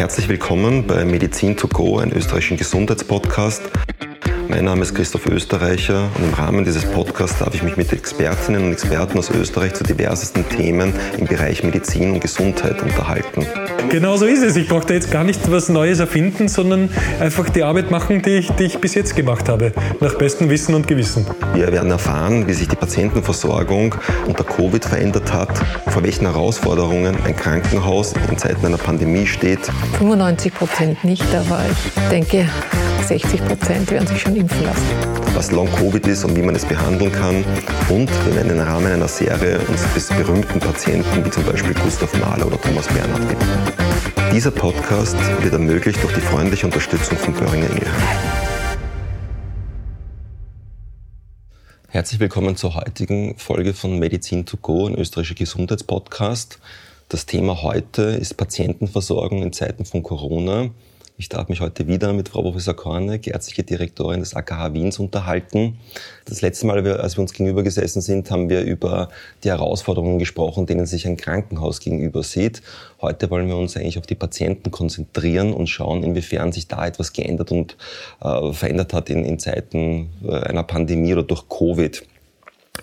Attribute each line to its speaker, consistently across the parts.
Speaker 1: Herzlich willkommen bei Medizin to go, einem österreichischen Gesundheitspodcast. Mein Name ist Christoph Österreicher und im Rahmen dieses Podcasts darf ich mich mit Expertinnen und Experten aus Österreich zu diversesten Themen im Bereich Medizin und Gesundheit unterhalten.
Speaker 2: Genau so ist es. Ich brauche da jetzt gar nicht was Neues erfinden, sondern einfach die Arbeit machen, die ich, die ich bis jetzt gemacht habe, nach bestem Wissen und Gewissen.
Speaker 1: Wir werden erfahren, wie sich die Patientenversorgung unter Covid verändert hat, vor welchen Herausforderungen ein Krankenhaus in Zeiten einer Pandemie steht.
Speaker 3: 95 Prozent nicht, aber ich denke, 60 Prozent werden sich schon impfen lassen.
Speaker 1: Was Long-Covid ist und wie man es behandeln kann. Und wir werden im Rahmen einer Serie uns bis berühmten Patienten wie zum Beispiel Gustav Mahler oder Thomas Bernhard widmen. Dieser Podcast wird ermöglicht durch die freundliche Unterstützung von Böhringer Ingelheim. Herzlich willkommen zur heutigen Folge von Medizin to go, ein österreichischer Gesundheitspodcast. Das Thema heute ist Patientenversorgung in Zeiten von Corona. Ich darf mich heute wieder mit Frau Professor Korne, ärztliche Direktorin des AKH Wiens, unterhalten. Das letzte Mal, als wir uns gegenüber gesessen sind, haben wir über die Herausforderungen gesprochen, denen sich ein Krankenhaus gegenüber sieht. Heute wollen wir uns eigentlich auf die Patienten konzentrieren und schauen, inwiefern sich da etwas geändert und äh, verändert hat in, in Zeiten äh, einer Pandemie oder durch Covid.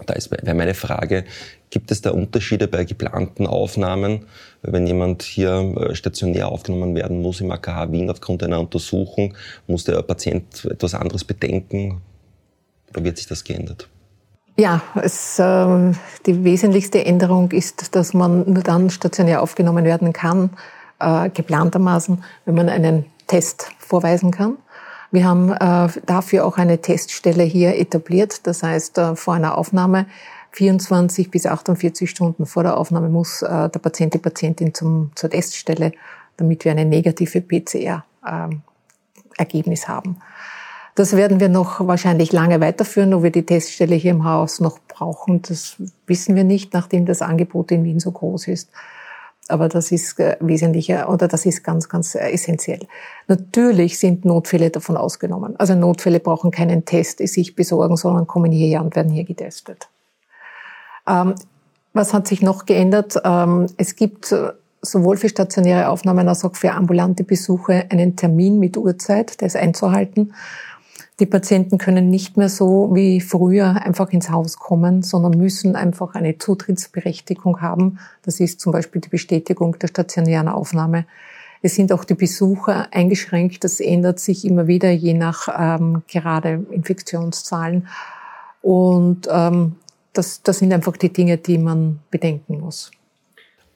Speaker 1: Da wäre meine Frage, Gibt es da Unterschiede bei geplanten Aufnahmen? Wenn jemand hier äh, stationär aufgenommen werden muss im AKH Wien aufgrund einer Untersuchung, muss der Patient etwas anderes bedenken? Oder wird sich das geändert?
Speaker 3: Ja, es, äh, die wesentlichste Änderung ist, dass man nur dann stationär aufgenommen werden kann, äh, geplantermaßen, wenn man einen Test vorweisen kann. Wir haben äh, dafür auch eine Teststelle hier etabliert. Das heißt, äh, vor einer Aufnahme 24 bis 48 Stunden vor der Aufnahme muss äh, der Patient, die Patientin zum, zur Teststelle, damit wir eine negative PCR-Ergebnis ähm, haben. Das werden wir noch wahrscheinlich lange weiterführen, ob wir die Teststelle hier im Haus noch brauchen. Das wissen wir nicht, nachdem das Angebot in Wien so groß ist. Aber das ist äh, wesentlicher oder das ist ganz, ganz äh, essentiell. Natürlich sind Notfälle davon ausgenommen. Also Notfälle brauchen keinen Test, die sich besorgen, sondern kommen hierher und werden hier getestet. Ähm, was hat sich noch geändert? Ähm, es gibt äh, sowohl für stationäre Aufnahmen als auch für ambulante Besuche einen Termin mit Uhrzeit, der ist einzuhalten. Die Patienten können nicht mehr so wie früher einfach ins Haus kommen, sondern müssen einfach eine Zutrittsberechtigung haben. Das ist zum Beispiel die Bestätigung der stationären Aufnahme. Es sind auch die Besucher eingeschränkt. Das ändert sich immer wieder, je nach ähm, gerade Infektionszahlen. Und ähm, das, das sind einfach die Dinge, die man bedenken muss.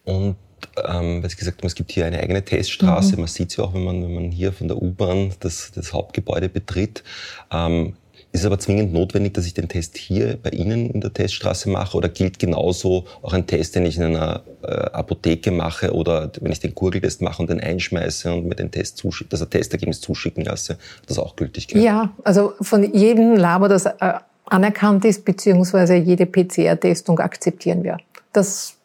Speaker 1: Und ähm, weil Sie gesagt haben, es gibt hier eine eigene Teststraße. Mhm. Man sieht sie auch, wenn man, wenn man hier von der U-Bahn das, das Hauptgebäude betritt. Ähm, ist es aber zwingend notwendig, dass ich den Test hier bei Ihnen in der Teststraße mache oder gilt genauso auch ein Test, den ich in einer äh, Apotheke mache oder wenn ich den Gurgeltest mache und den einschmeiße und mir den Test zuschicke, das Testergebnis zuschicken lasse, das auch Gültigkeit?
Speaker 3: Ja, also von jedem Labor, das äh, anerkannt ist, beziehungsweise jede PCR-Testung akzeptieren wir. Das,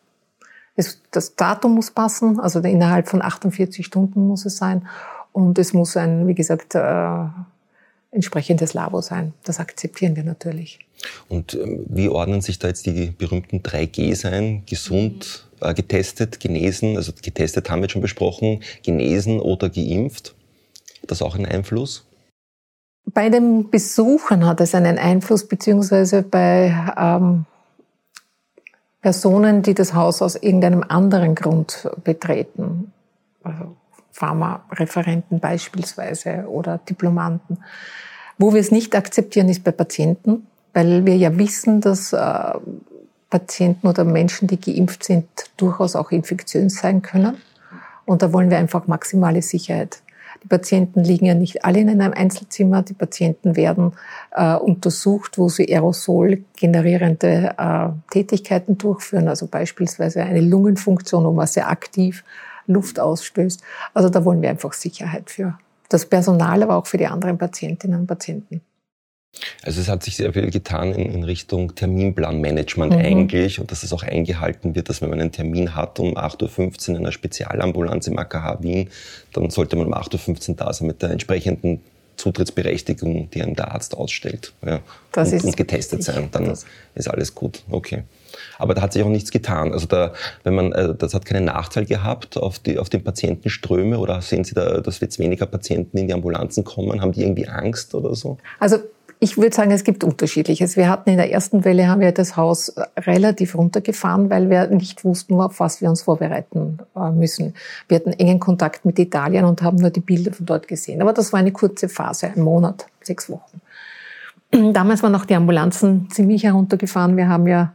Speaker 3: ist, das Datum muss passen, also innerhalb von 48 Stunden muss es sein. Und es muss ein, wie gesagt, äh, entsprechendes Labor sein. Das akzeptieren wir natürlich.
Speaker 1: Und ähm, wie ordnen sich da jetzt die berühmten 3Gs ein? Gesund, äh, getestet, genesen, also getestet haben wir schon besprochen, genesen oder geimpft? Hat das auch einen Einfluss?
Speaker 3: Bei den Besuchern hat es einen Einfluss, beziehungsweise bei ähm, Personen, die das Haus aus irgendeinem anderen Grund betreten, also Pharmareferenten beispielsweise oder Diplomanten. Wo wir es nicht akzeptieren, ist bei Patienten, weil wir ja wissen, dass äh, Patienten oder Menschen, die geimpft sind, durchaus auch infektiös sein können. Und da wollen wir einfach maximale Sicherheit. Die Patienten liegen ja nicht alle in einem Einzelzimmer. Die Patienten werden äh, untersucht, wo sie Aerosol generierende äh, Tätigkeiten durchführen, also beispielsweise eine Lungenfunktion, wo man sehr aktiv Luft ausstößt. Also da wollen wir einfach Sicherheit für das Personal, aber auch für die anderen Patientinnen und Patienten.
Speaker 1: Also es hat sich sehr viel getan in, in Richtung Terminplanmanagement mhm. eigentlich und dass es auch eingehalten wird, dass wenn man einen Termin hat um 8.15 Uhr in einer Spezialambulanz im AKH Wien, dann sollte man um 8.15 Uhr da sein mit der entsprechenden Zutrittsberechtigung, die einem der Arzt ausstellt. Ja.
Speaker 3: Das
Speaker 1: und,
Speaker 3: ist
Speaker 1: und getestet sein, dann
Speaker 3: das.
Speaker 1: ist alles gut. Okay. Aber da hat sich auch nichts getan. Also da, wenn man, äh, das hat keinen Nachteil gehabt auf die, auf den Patientenströme oder sehen Sie da, dass jetzt weniger Patienten in die Ambulanzen kommen? Haben die irgendwie Angst oder so?
Speaker 3: Also ich würde sagen, es gibt unterschiedliches. Wir hatten in der ersten Welle haben wir das Haus relativ runtergefahren, weil wir nicht wussten, auf was wir uns vorbereiten äh, müssen. Wir hatten engen Kontakt mit Italien und haben nur die Bilder von dort gesehen. Aber das war eine kurze Phase, ein Monat, sechs Wochen. Damals waren auch die Ambulanzen ziemlich heruntergefahren. Wir haben ja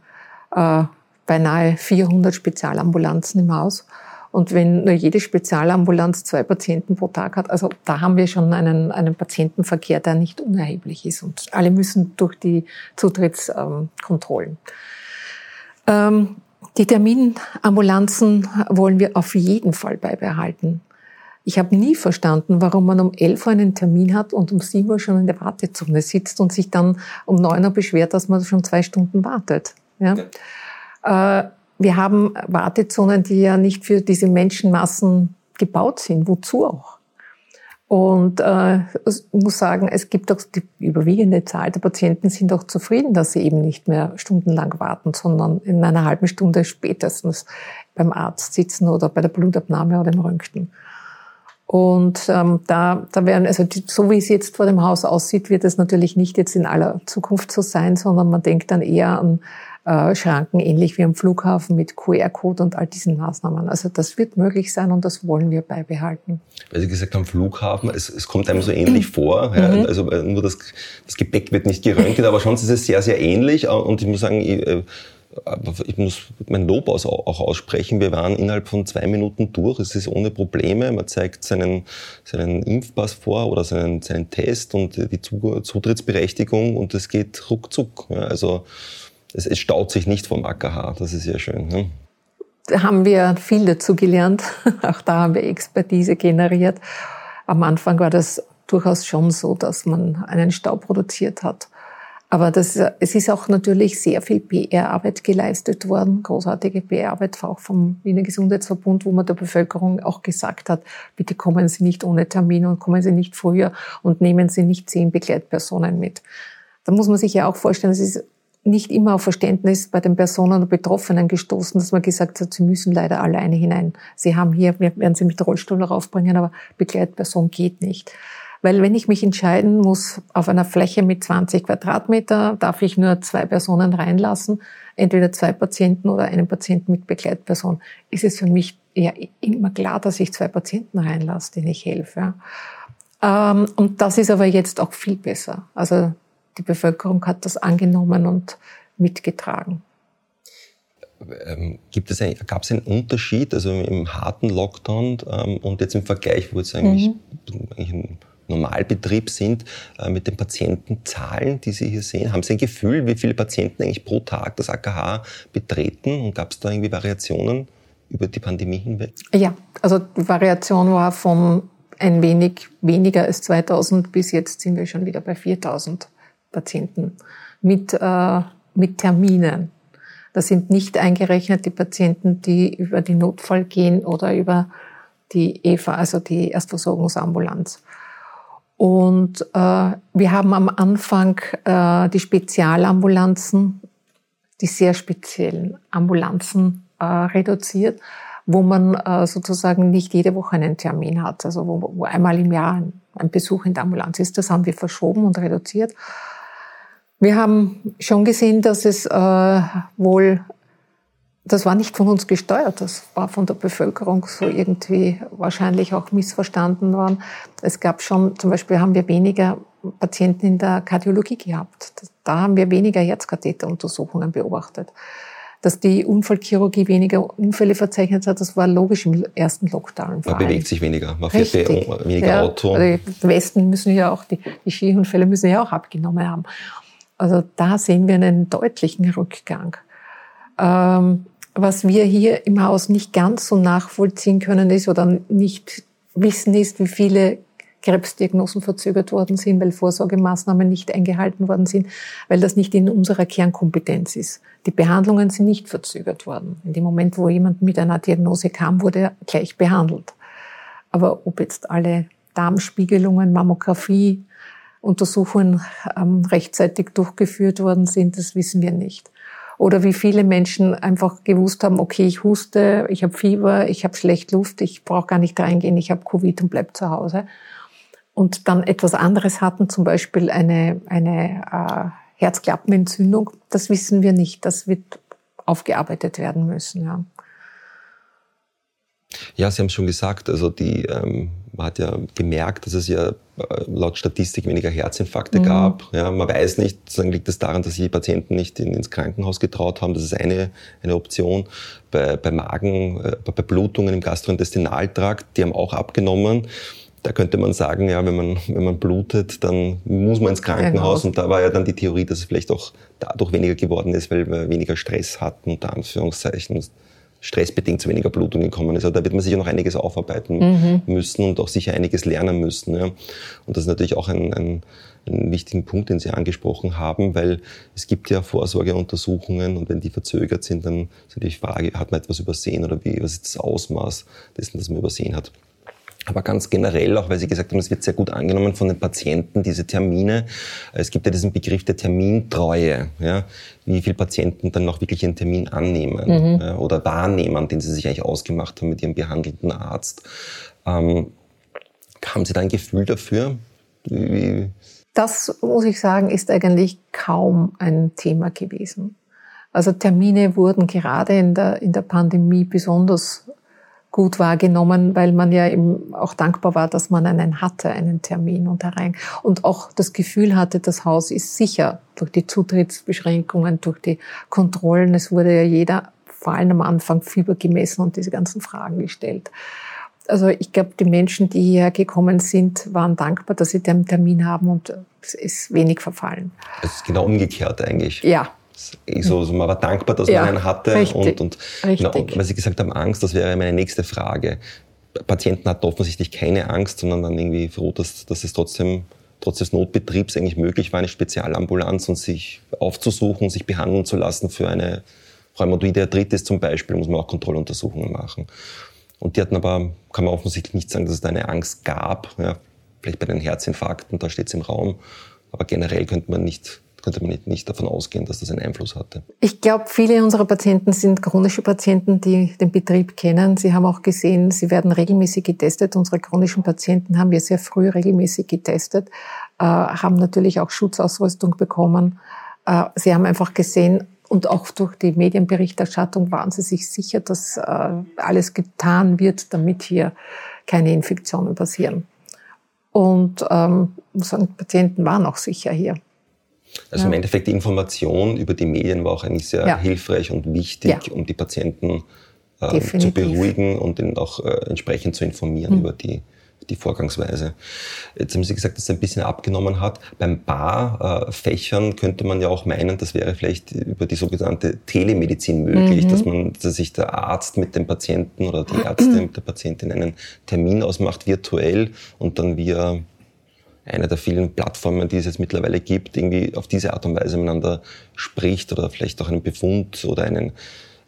Speaker 3: äh, beinahe 400 Spezialambulanzen im Haus. Und wenn nur jede Spezialambulanz zwei Patienten pro Tag hat, also da haben wir schon einen, einen Patientenverkehr, der nicht unerheblich ist. Und alle müssen durch die Zutrittskontrollen. Ähm, die Terminambulanzen wollen wir auf jeden Fall beibehalten. Ich habe nie verstanden, warum man um 11 Uhr einen Termin hat und um 7 Uhr schon in der Wartezone sitzt und sich dann um 9 Uhr beschwert, dass man schon zwei Stunden wartet. Ja? Äh, wir haben Wartezonen, die ja nicht für diese Menschenmassen gebaut sind. Wozu auch? Und äh, ich muss sagen, es gibt auch die überwiegende Zahl der Patienten sind auch zufrieden, dass sie eben nicht mehr stundenlang warten, sondern in einer halben Stunde spätestens beim Arzt sitzen oder bei der Blutabnahme oder im Röntgen. Und ähm, da, da werden, also die, so wie es jetzt vor dem Haus aussieht, wird es natürlich nicht jetzt in aller Zukunft so sein, sondern man denkt dann eher an äh, Schranken, ähnlich wie am Flughafen mit QR-Code und all diesen Maßnahmen. Also das wird möglich sein und das wollen wir beibehalten.
Speaker 1: Weil Sie gesagt haben, Flughafen, es, es kommt einem so ähnlich vor. Ja, mhm. Also äh, nur das, das Gepäck wird nicht geröntgt, aber schon ist es sehr, sehr ähnlich. Und ich muss sagen, ich, äh, ich muss mein Lob auch aussprechen. Wir waren innerhalb von zwei Minuten durch. Es ist ohne Probleme. Man zeigt seinen, seinen Impfpass vor oder seinen, seinen Test und die Zutrittsberechtigung und es geht ruckzuck. Also es, es staut sich nicht vom AKH. Das ist sehr schön. Ne?
Speaker 3: Da haben wir viel dazu gelernt. Auch da haben wir Expertise generiert. Am Anfang war das durchaus schon so, dass man einen Stau produziert hat. Aber das, es ist auch natürlich sehr viel PR-Arbeit geleistet worden, großartige PR-Arbeit auch vom Wiener Gesundheitsverbund, wo man der Bevölkerung auch gesagt hat, bitte kommen Sie nicht ohne Termin und kommen Sie nicht früher und nehmen Sie nicht zehn Begleitpersonen mit. Da muss man sich ja auch vorstellen, es ist nicht immer auf Verständnis bei den Personen oder Betroffenen gestoßen, dass man gesagt hat, sie müssen leider alleine hinein. Sie haben hier, werden sie mit Rollstuhl raufbringen, aber Begleitperson geht nicht. Weil wenn ich mich entscheiden muss, auf einer Fläche mit 20 Quadratmeter darf ich nur zwei Personen reinlassen, entweder zwei Patienten oder einen Patienten mit Begleitperson, ist es für mich eher immer klar, dass ich zwei Patienten reinlasse, denen ich helfe. Ähm, und das ist aber jetzt auch viel besser. Also die Bevölkerung hat das angenommen und mitgetragen.
Speaker 1: Ähm, gibt es gab es einen Unterschied, also im harten Lockdown ähm, und jetzt im Vergleich, wo es eigentlich, mhm. eigentlich ein Normalbetrieb sind, äh, mit den Patientenzahlen, die Sie hier sehen? Haben Sie ein Gefühl, wie viele Patienten eigentlich pro Tag das AKH betreten und gab es da irgendwie Variationen über die Pandemie hinweg?
Speaker 3: Ja, also die Variation war von ein wenig weniger als 2000 bis jetzt sind wir schon wieder bei 4000. Patienten mit, äh, mit Terminen. Das sind nicht eingerechnet die Patienten, die über die Notfall gehen oder über die EVA, also die Erstversorgungsambulanz. Und äh, wir haben am Anfang äh, die Spezialambulanzen, die sehr speziellen Ambulanzen äh, reduziert, wo man äh, sozusagen nicht jede Woche einen Termin hat, also wo, wo einmal im Jahr ein, ein Besuch in der Ambulanz ist. Das haben wir verschoben und reduziert. Wir haben schon gesehen, dass es äh, wohl, das war nicht von uns gesteuert, das war von der Bevölkerung so irgendwie wahrscheinlich auch missverstanden worden. Es gab schon, zum Beispiel haben wir weniger Patienten in der Kardiologie gehabt. Da haben wir weniger Herzkatheteruntersuchungen beobachtet. Dass die Unfallchirurgie weniger Unfälle verzeichnet hat, das war logisch im ersten Lockdown.
Speaker 1: Man bewegt sich weniger, man fährt weniger ja, Auto.
Speaker 3: Also die Westen müssen ja auch, die, die Skiunfälle müssen ja auch abgenommen haben. Also da sehen wir einen deutlichen Rückgang. Ähm, was wir hier im Haus nicht ganz so nachvollziehen können ist oder nicht wissen ist, wie viele Krebsdiagnosen verzögert worden sind, weil Vorsorgemaßnahmen nicht eingehalten worden sind, weil das nicht in unserer Kernkompetenz ist. Die Behandlungen sind nicht verzögert worden. In dem Moment, wo jemand mit einer Diagnose kam, wurde er gleich behandelt. Aber ob jetzt alle Darmspiegelungen, Mammographie, Untersuchungen ähm, rechtzeitig durchgeführt worden sind, das wissen wir nicht. Oder wie viele Menschen einfach gewusst haben, okay, ich huste, ich habe Fieber, ich habe schlecht Luft, ich brauche gar nicht reingehen, ich habe Covid und bleib zu Hause. Und dann etwas anderes hatten, zum Beispiel eine, eine äh, Herzklappenentzündung, das wissen wir nicht. Das wird aufgearbeitet werden müssen. Ja.
Speaker 1: Ja, Sie haben schon gesagt, also die, ähm, man hat ja gemerkt, dass es ja laut Statistik weniger Herzinfarkte mhm. gab. Ja, man weiß nicht, sozusagen liegt es das daran, dass sich die Patienten nicht in, ins Krankenhaus getraut haben. Das ist eine, eine Option. Bei, bei Magen, äh, bei Blutungen im Gastrointestinaltrakt, die haben auch abgenommen. Da könnte man sagen, ja, wenn man, wenn man blutet, dann muss man ins Krankenhaus. Und da war ja dann die Theorie, dass es vielleicht auch dadurch weniger geworden ist, weil wir weniger Stress hatten, unter Anführungszeichen stressbedingt zu weniger Blutung gekommen ist. Also da wird man sicher noch einiges aufarbeiten mhm. müssen und auch sicher einiges lernen müssen. Ja. Und das ist natürlich auch ein, ein, ein wichtigen Punkt, den Sie angesprochen haben, weil es gibt ja Vorsorgeuntersuchungen und wenn die verzögert sind, dann ist natürlich die Frage, hat man etwas übersehen oder wie, was ist das Ausmaß dessen, das man übersehen hat? Aber ganz generell, auch weil Sie gesagt haben, es wird sehr gut angenommen von den Patienten, diese Termine. Es gibt ja diesen Begriff der Termintreue, ja, wie viele Patienten dann noch wirklich einen Termin annehmen mhm. oder wahrnehmen, den sie sich eigentlich ausgemacht haben mit ihrem behandelnden Arzt. Ähm, haben Sie da ein Gefühl dafür?
Speaker 3: Wie das, muss ich sagen, ist eigentlich kaum ein Thema gewesen. Also Termine wurden gerade in der, in der Pandemie besonders gut wahrgenommen, weil man ja eben auch dankbar war, dass man einen hatte, einen Termin und herein und auch das Gefühl hatte, das Haus ist sicher durch die Zutrittsbeschränkungen, durch die Kontrollen. Es wurde ja jeder vor allem am Anfang Fieber gemessen und diese ganzen Fragen gestellt. Also ich glaube, die Menschen, die hierher gekommen sind, waren dankbar, dass sie den Termin haben und es ist wenig verfallen.
Speaker 1: Es ist genau umgekehrt eigentlich.
Speaker 3: Ja,
Speaker 1: so, also man war dankbar, dass ja, man einen hatte. Richtig, und, und, richtig. Genau, weil Sie gesagt haben, Angst, das wäre meine nächste Frage. Patienten hatten offensichtlich keine Angst, sondern dann irgendwie froh, dass, dass es trotzdem trotz des Notbetriebs eigentlich möglich war, eine Spezialambulanz und sich aufzusuchen, sich behandeln zu lassen für eine rheumatoide Arthritis zum Beispiel, muss man auch Kontrolluntersuchungen machen. Und die hatten aber, kann man offensichtlich nicht sagen, dass es da eine Angst gab. Ja, vielleicht bei den Herzinfarkten, da steht es im Raum. Aber generell könnte man nicht könnte man nicht, nicht davon ausgehen, dass das einen Einfluss hatte.
Speaker 3: Ich glaube, viele unserer Patienten sind chronische Patienten, die den Betrieb kennen. Sie haben auch gesehen, sie werden regelmäßig getestet. Unsere chronischen Patienten haben wir sehr früh regelmäßig getestet, äh, haben natürlich auch Schutzausrüstung bekommen. Äh, sie haben einfach gesehen, und auch durch die Medienberichterstattung waren sie sich sicher, dass äh, alles getan wird, damit hier keine Infektionen passieren. Und ähm, unsere Patienten waren auch sicher hier.
Speaker 1: Also ja. im Endeffekt die Information über die Medien war auch eigentlich sehr ja. hilfreich und wichtig, um die Patienten äh, zu beruhigen und ihnen auch äh, entsprechend zu informieren mhm. über die, die Vorgangsweise. Jetzt haben Sie gesagt, dass es ein bisschen abgenommen hat. Beim Barfächern könnte man ja auch meinen, das wäre vielleicht über die sogenannte Telemedizin möglich, mhm. dass man, dass sich der Arzt mit dem Patienten oder die Ärzte mit der Patientin einen Termin ausmacht virtuell und dann via einer der vielen Plattformen, die es jetzt mittlerweile gibt, irgendwie auf diese Art und Weise miteinander spricht oder vielleicht auch einen Befund oder einen,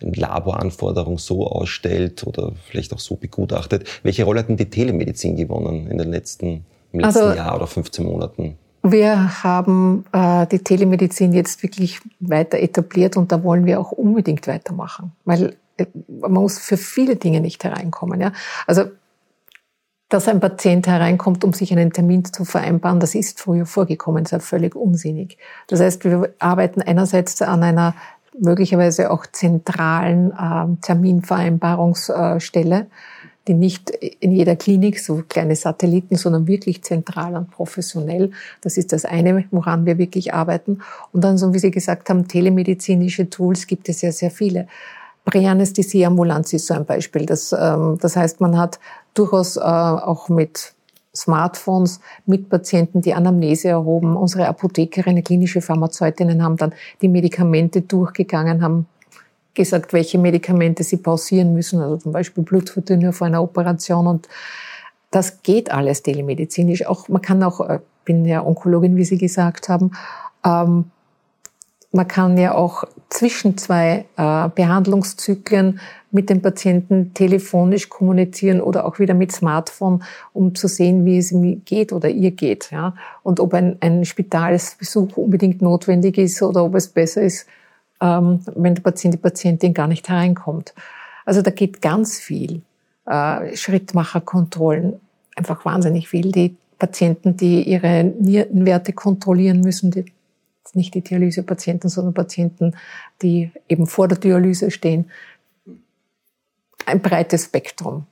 Speaker 1: eine Laboranforderung so ausstellt oder vielleicht auch so begutachtet. Welche Rolle hat denn die Telemedizin gewonnen in den letzten, im letzten also, Jahr oder 15 Monaten?
Speaker 3: Wir haben äh, die Telemedizin jetzt wirklich weiter etabliert und da wollen wir auch unbedingt weitermachen, weil äh, man muss für viele Dinge nicht hereinkommen. Ja? Also dass ein Patient hereinkommt, um sich einen Termin zu vereinbaren, das ist früher vorgekommen, ja völlig unsinnig. Das heißt, wir arbeiten einerseits an einer möglicherweise auch zentralen äh, Terminvereinbarungsstelle, die nicht in jeder Klinik, so kleine Satelliten, sondern wirklich zentral und professionell. Das ist das eine, woran wir wirklich arbeiten. Und dann, so wie Sie gesagt haben, telemedizinische Tools gibt es ja sehr viele. Präanästhesieambulanz ist so ein Beispiel. Das, ähm, das heißt, man hat durchaus äh, auch mit Smartphones mit Patienten die Anamnese erhoben. Unsere Apothekerinnen, klinische Pharmazeutinnen haben dann die Medikamente durchgegangen, haben gesagt, welche Medikamente sie pausieren müssen, also zum Beispiel Blutverdünner vor einer Operation und das geht alles telemedizinisch. Auch man kann auch, äh, bin ja Onkologin, wie Sie gesagt haben, ähm, man kann ja auch zwischen zwei äh, Behandlungszyklen mit dem Patienten telefonisch kommunizieren oder auch wieder mit Smartphone, um zu sehen, wie es ihm geht oder ihr geht. Ja? Und ob ein, ein Spitalsbesuch unbedingt notwendig ist oder ob es besser ist, ähm, wenn der Patient, die Patientin gar nicht hereinkommt. Also da geht ganz viel. Äh, Schrittmacherkontrollen, einfach wahnsinnig viel. Die Patienten, die ihre Nierenwerte kontrollieren müssen, die nicht die Dialysepatienten, sondern Patienten, die eben vor der Dialyse stehen. Ein breites Spektrum.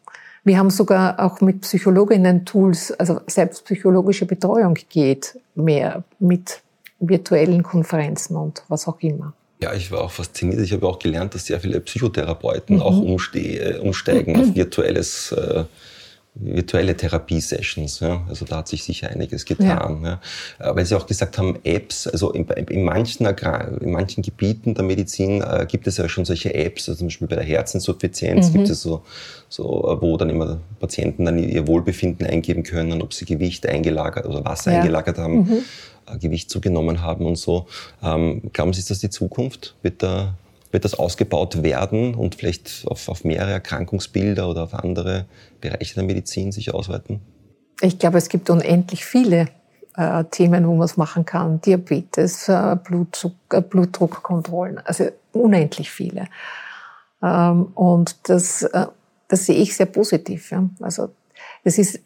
Speaker 3: Wir haben sogar auch mit Psychologinnen Tools, also selbstpsychologische Betreuung geht mehr mit virtuellen Konferenzen und was auch immer.
Speaker 1: Ja, ich war auch fasziniert. Ich habe auch gelernt, dass sehr viele Psychotherapeuten mhm. auch umste umsteigen auf virtuelles äh, virtuelle Therapiesessions. Ja. Also da hat sich sicher einiges getan. Ja. ja. Weil Sie auch gesagt haben, Apps, also in, in, manchen, in manchen Gebieten der Medizin äh, gibt es ja schon solche Apps, also zum Beispiel bei der Herzinsuffizienz mhm. gibt es so, so, wo dann immer Patienten dann ihr Wohlbefinden eingeben können, ob sie Gewicht eingelagert oder Wasser ja. eingelagert haben, mhm. äh, Gewicht zugenommen haben und so. Ähm, glauben Sie, ist das die Zukunft? Wird da wird das ausgebaut werden und vielleicht auf, auf mehrere Erkrankungsbilder oder auf andere Bereiche der Medizin sich ausweiten?
Speaker 3: Ich glaube, es gibt unendlich viele äh, Themen, wo man es machen kann. Diabetes, äh, Blutzucker, Blutdruckkontrollen, also unendlich viele. Ähm, und das, äh, das sehe ich sehr positiv. Ja. Also es ist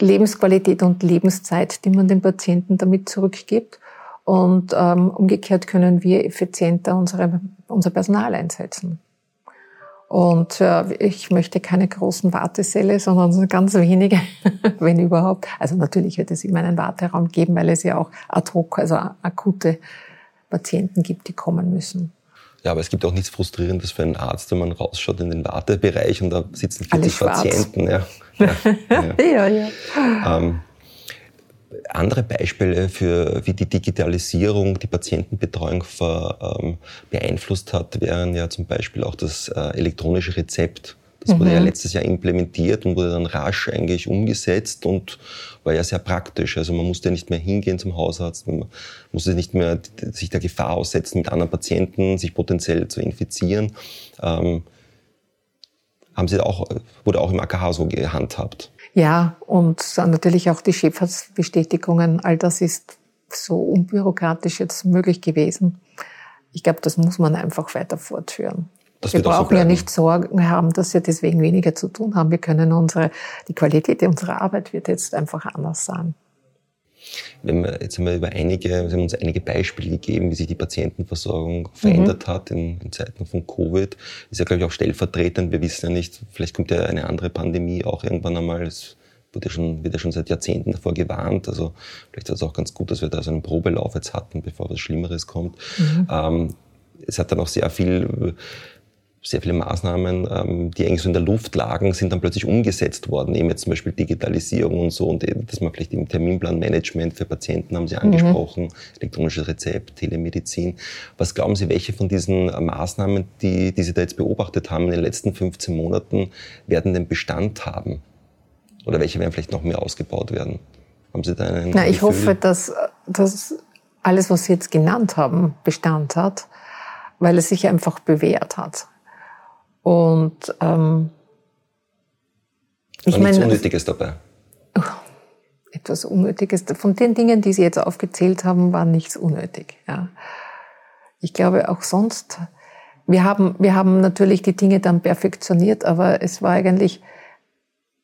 Speaker 3: Lebensqualität und Lebenszeit, die man den Patienten damit zurückgibt. Und ähm, umgekehrt können wir effizienter unsere, unser Personal einsetzen. Und äh, ich möchte keine großen Wartesäle, sondern ganz wenige, wenn überhaupt. Also natürlich wird es immer einen Warteraum geben, weil es ja auch ad hoc, also akute Patienten gibt, die kommen müssen.
Speaker 1: Ja, aber es gibt auch nichts Frustrierendes für einen Arzt, wenn man rausschaut in den Wartebereich und da sitzen 40 Patienten. Ja, ja, ja. ja. Ähm, andere Beispiele für, wie die Digitalisierung die Patientenbetreuung ver, ähm, beeinflusst hat, wären ja zum Beispiel auch das äh, elektronische Rezept. Das mhm. wurde ja mhm. letztes Jahr implementiert und wurde dann rasch eigentlich umgesetzt und war ja sehr praktisch. Also man musste nicht mehr hingehen zum Hausarzt, man musste nicht mehr sich der Gefahr aussetzen, mit anderen Patienten sich potenziell zu infizieren. Ähm, haben Sie auch, wurde auch im AKH so gehandhabt?
Speaker 3: Ja, und natürlich auch die Schifffahrtsbestätigungen. All das ist so unbürokratisch jetzt möglich gewesen. Ich glaube, das muss man einfach weiter fortführen. Das wir brauchen so ja nicht Sorgen haben, dass wir deswegen weniger zu tun haben. Wir können unsere, die Qualität unserer Arbeit wird jetzt einfach anders sein.
Speaker 1: Wenn wir jetzt einmal über einige, Sie haben uns einige Beispiele gegeben, wie sich die Patientenversorgung verändert mhm. hat in, in, Zeiten von Covid. Ist ja, glaube ich, auch stellvertretend. Wir wissen ja nicht, vielleicht kommt ja eine andere Pandemie auch irgendwann einmal. Es wurde ja schon, wird ja schon seit Jahrzehnten davor gewarnt. Also vielleicht ist es auch ganz gut, dass wir da so einen Probelauf jetzt hatten, bevor was Schlimmeres kommt. Mhm. Ähm, es hat dann auch sehr viel sehr viele Maßnahmen, ähm, die eigentlich so in der Luft lagen, sind dann plötzlich umgesetzt worden. Eben jetzt zum Beispiel Digitalisierung und so und dass man vielleicht im Terminplanmanagement für Patienten haben Sie mhm. angesprochen, mhm. elektronisches Rezept, Telemedizin. Was glauben Sie, welche von diesen äh, Maßnahmen, die, die Sie da jetzt beobachtet haben in den letzten 15 Monaten, werden den Bestand haben? Oder welche werden vielleicht noch mehr ausgebaut werden?
Speaker 3: Haben Sie da einen Na, ich hoffe, dass, dass alles, was Sie jetzt genannt haben, Bestand hat, weil es sich einfach bewährt hat. Und ähm,
Speaker 1: ich War nichts meine, Unnötiges dabei?
Speaker 3: Etwas Unnötiges. Von den Dingen, die Sie jetzt aufgezählt haben, war nichts unnötig. Ja. Ich glaube auch sonst, wir haben, wir haben natürlich die Dinge dann perfektioniert, aber es war eigentlich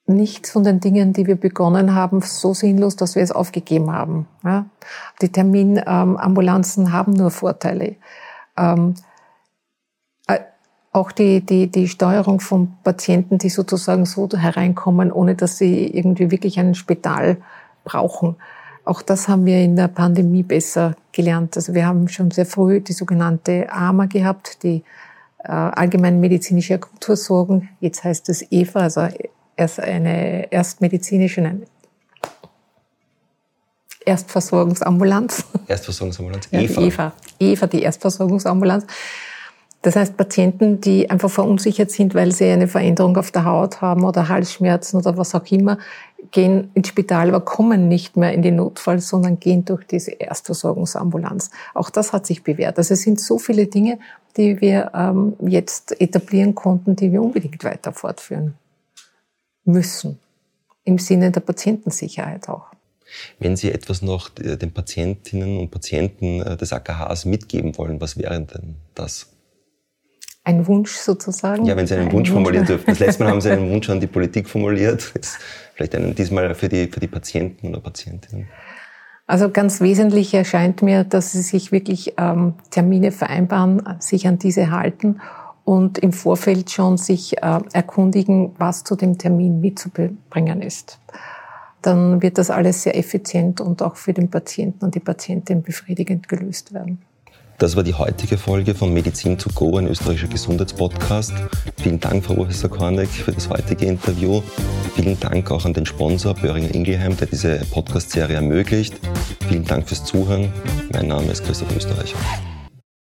Speaker 3: nichts von den Dingen, die wir begonnen haben, so sinnlos, dass wir es aufgegeben haben. Ja. Die Terminambulanzen ähm, haben nur Vorteile. Ähm, auch die, die, die Steuerung von Patienten, die sozusagen so hereinkommen, ohne dass sie irgendwie wirklich ein Spital brauchen. Auch das haben wir in der Pandemie besser gelernt. Also wir haben schon sehr früh die sogenannte AMA gehabt, die äh, allgemein medizinische Akutversorgung. Jetzt heißt es EVA, also erst eine erstmedizinische, nein, Erstversorgungsambulanz.
Speaker 1: Erstversorgungsambulanz,
Speaker 3: EVA. EVA, EVA, die Erstversorgungsambulanz Das heißt, Patienten, die einfach verunsichert sind, weil sie eine Veränderung auf der Haut haben oder Halsschmerzen oder was auch immer, gehen ins Spital, aber kommen nicht mehr in die Notfall, sondern gehen durch diese Erstversorgungsambulanz. Auch das hat sich bewährt. Also es sind so viele Dinge, die wir ähm, jetzt etablieren konnten, die wir unbedingt weiter fortführen müssen. Im Sinne der Patientensicherheit auch.
Speaker 1: Wenn Sie etwas noch den Patientinnen und Patienten äh, des AKHs mitgeben wollen, was wäre denn das?
Speaker 3: Ein Wunsch sozusagen?
Speaker 1: Ja, wenn Sie einen ein Wunsch formulieren dürfen. Das letzte Mal haben Sie einen Wunsch an die Politik formuliert. Vielleicht einen, diesmal für die, für die Patienten oder Patientinnen.
Speaker 3: Also ganz wesentlich erscheint mir, dass Sie sich wirklich ähm, Termine vereinbaren, sich an diese halten und im Vorfeld schon sich äh, erkundigen, was zu dem Termin mitzubringen ist. Dann wird das alles sehr effizient und auch für den Patienten und die Patientin befriedigend gelöst werden.
Speaker 1: Das war die heutige Folge von Medizin to go, ein österreichischer Gesundheitspodcast. Vielen Dank, Frau Professor Korneck, für das heutige Interview. Vielen Dank auch an den Sponsor Böhringer Ingelheim, der diese Podcast-Serie ermöglicht. Vielen Dank fürs Zuhören. Mein Name ist Christoph Österreicher.